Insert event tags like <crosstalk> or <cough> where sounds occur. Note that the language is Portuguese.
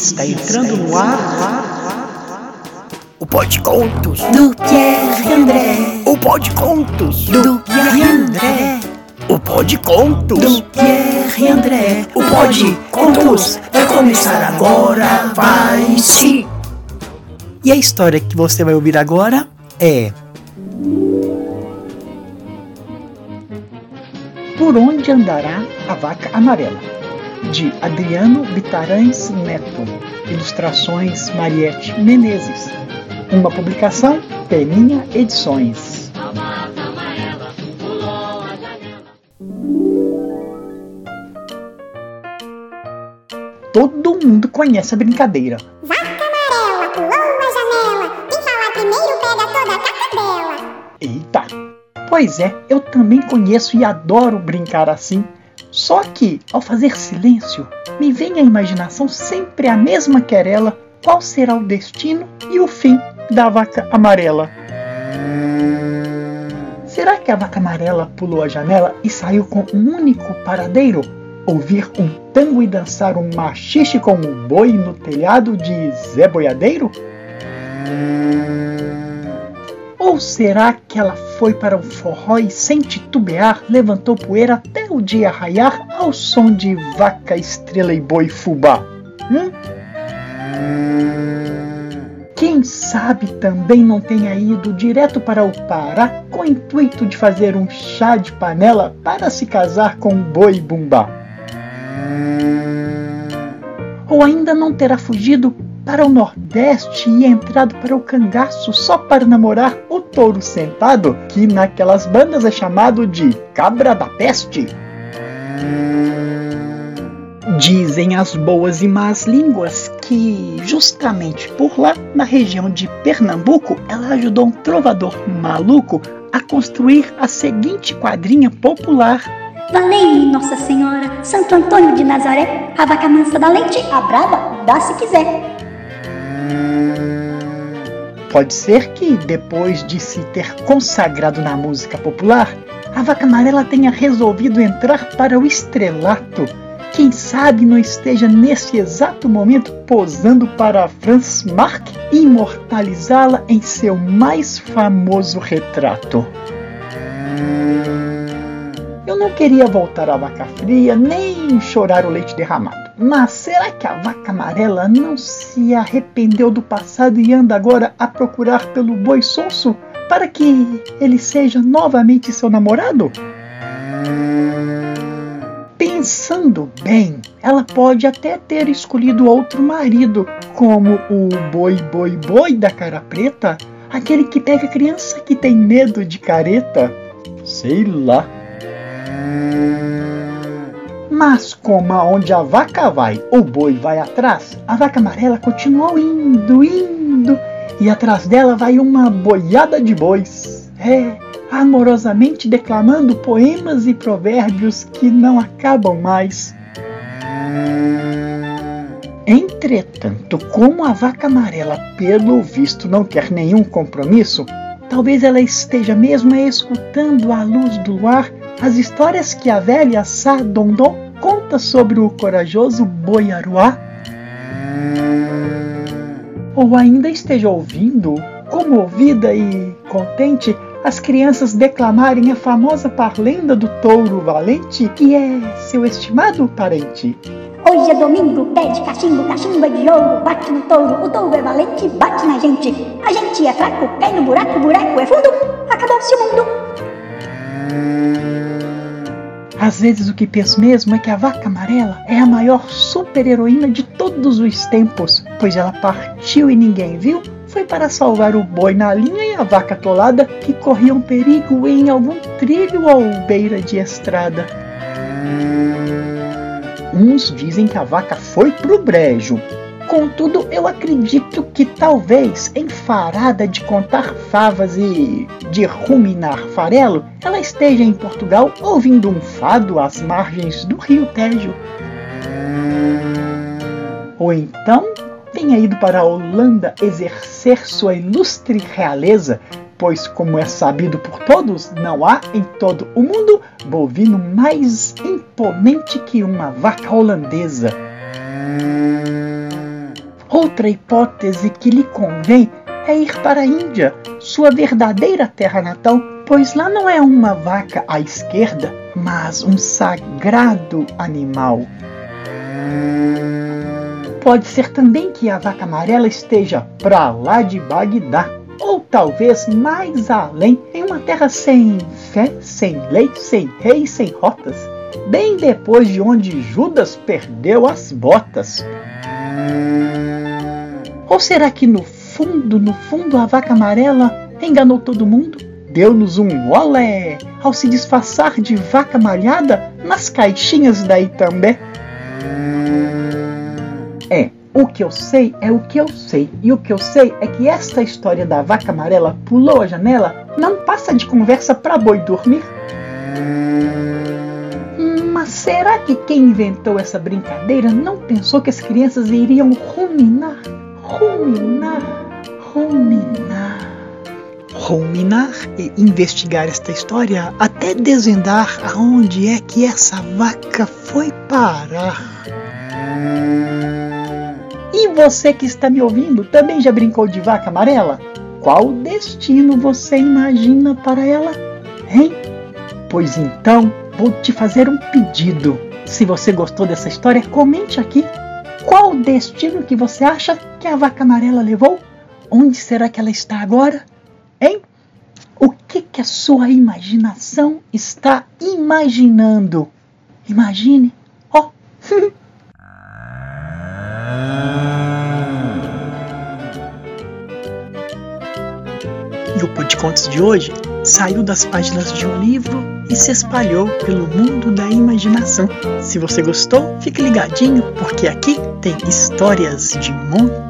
Está entrando no ar. O Pode Contos do Pierre André. O Pode Contos do Pierre André. O Pode Contos do Pierre André. O Pode Contos vai começar agora, vai sim. E a história que você vai ouvir agora é Por onde andará a vaca amarela? De Adriano Vitarães Neto. Ilustrações Mariette Menezes. Uma publicação Peninha Edições. Todo mundo conhece a brincadeira. Vaca amarela pulou a janela. Quem falar primeiro pega toda a caca dela. Eita! Pois é, eu também conheço e adoro brincar assim. Só que, ao fazer silêncio, me vem à imaginação sempre a mesma querela: qual será o destino e o fim da vaca amarela? Será que a vaca amarela pulou a janela e saiu com um único paradeiro? Ouvir um tango e dançar um machixe com um boi no telhado de Zé Boiadeiro? Ou será que ela foi para o forró e, sem titubear, levantou poeira até o dia raiar ao som de vaca, estrela e boi fubá? Hum? Quem sabe também não tenha ido direto para o Pará com o intuito de fazer um chá de panela para se casar com o boi bumbá? Ou ainda não terá fugido para o Nordeste e entrado para o cangaço só para namorar o touro sentado, que naquelas bandas é chamado de cabra da peste. Dizem as boas e más línguas que, justamente por lá, na região de Pernambuco, ela ajudou um trovador maluco a construir a seguinte quadrinha popular Valei, Nossa Senhora, Santo Antônio de Nazaré, a vaca mansa da leite, a braba, dá se quiser. Pode ser que, depois de se ter consagrado na música popular, a vaca amarela tenha resolvido entrar para o estrelato. Quem sabe não esteja nesse exato momento posando para Franz Marc imortalizá-la em seu mais famoso retrato. Eu não queria voltar à vaca fria nem chorar o leite derramado. Mas será que a vaca amarela não se arrependeu do passado e anda agora a procurar pelo boi sonso para que ele seja novamente seu namorado? Pensando bem, ela pode até ter escolhido outro marido, como o boi boi boi da cara preta, aquele que pega criança que tem medo de careta. Sei lá. Mas como aonde a vaca vai, o boi vai atrás, a vaca amarela continuou indo, indo, e atrás dela vai uma boiada de bois. É, amorosamente declamando poemas e provérbios que não acabam mais. Entretanto, como a vaca amarela, pelo visto, não quer nenhum compromisso, talvez ela esteja mesmo escutando à luz do luar as histórias que a velha Sá sobre o corajoso boi aruá? Ou ainda esteja ouvindo, comovida e contente, as crianças declamarem a famosa parlenda do touro valente, que é seu estimado parente. Hoje é domingo, pede cachimbo, cachimbo é de ouro, bate no touro, o touro é valente, bate na gente. A gente é fraco, cai no buraco, buraco é fundo, acabou-se o mundo. Às vezes o que penso mesmo é que a vaca amarela é a maior super-heroína de todos os tempos, pois ela partiu e ninguém viu, foi para salvar o boi na linha e a vaca atolada que corriam perigo em algum trilho ou beira de estrada. Uns dizem que a vaca foi pro brejo. Contudo, eu acredito que talvez, enfarada de contar favas e de ruminar farelo, ela esteja em Portugal ouvindo um fado às margens do rio Tejo. Ou então tenha ido para a Holanda exercer sua ilustre realeza, pois, como é sabido por todos, não há em todo o mundo bovino mais imponente que uma vaca holandesa. Outra hipótese que lhe convém é ir para a Índia, sua verdadeira terra natal, pois lá não é uma vaca à esquerda, mas um sagrado animal. Pode ser também que a vaca amarela esteja para lá de Bagdá, ou talvez mais além, em uma terra sem fé, sem lei, sem rei, sem rotas, bem depois de onde Judas perdeu as botas. Ou será que no fundo, no fundo, a vaca amarela enganou todo mundo? Deu-nos um olé ao se disfarçar de vaca malhada nas caixinhas da Itambé? É, o que eu sei é o que eu sei. E o que eu sei é que esta história da vaca amarela pulou a janela não passa de conversa para boi dormir. Mas será que quem inventou essa brincadeira não pensou que as crianças iriam ruminar, ruminar, ruminar? Ruminar e investigar esta história até desvendar aonde é que essa vaca foi parar. E você que está me ouvindo também já brincou de vaca amarela? Qual destino você imagina para ela? Hein? Pois então, vou te fazer um pedido. Se você gostou dessa história, comente aqui. Qual destino que você acha que a vaca amarela levou? Onde será que ela está agora? Hein? O que, que a sua imaginação está imaginando? Imagine. Ó. Oh. <laughs> E o Podcontos de hoje saiu das páginas de um livro e se espalhou pelo mundo da imaginação. Se você gostou, fique ligadinho, porque aqui tem histórias de montão.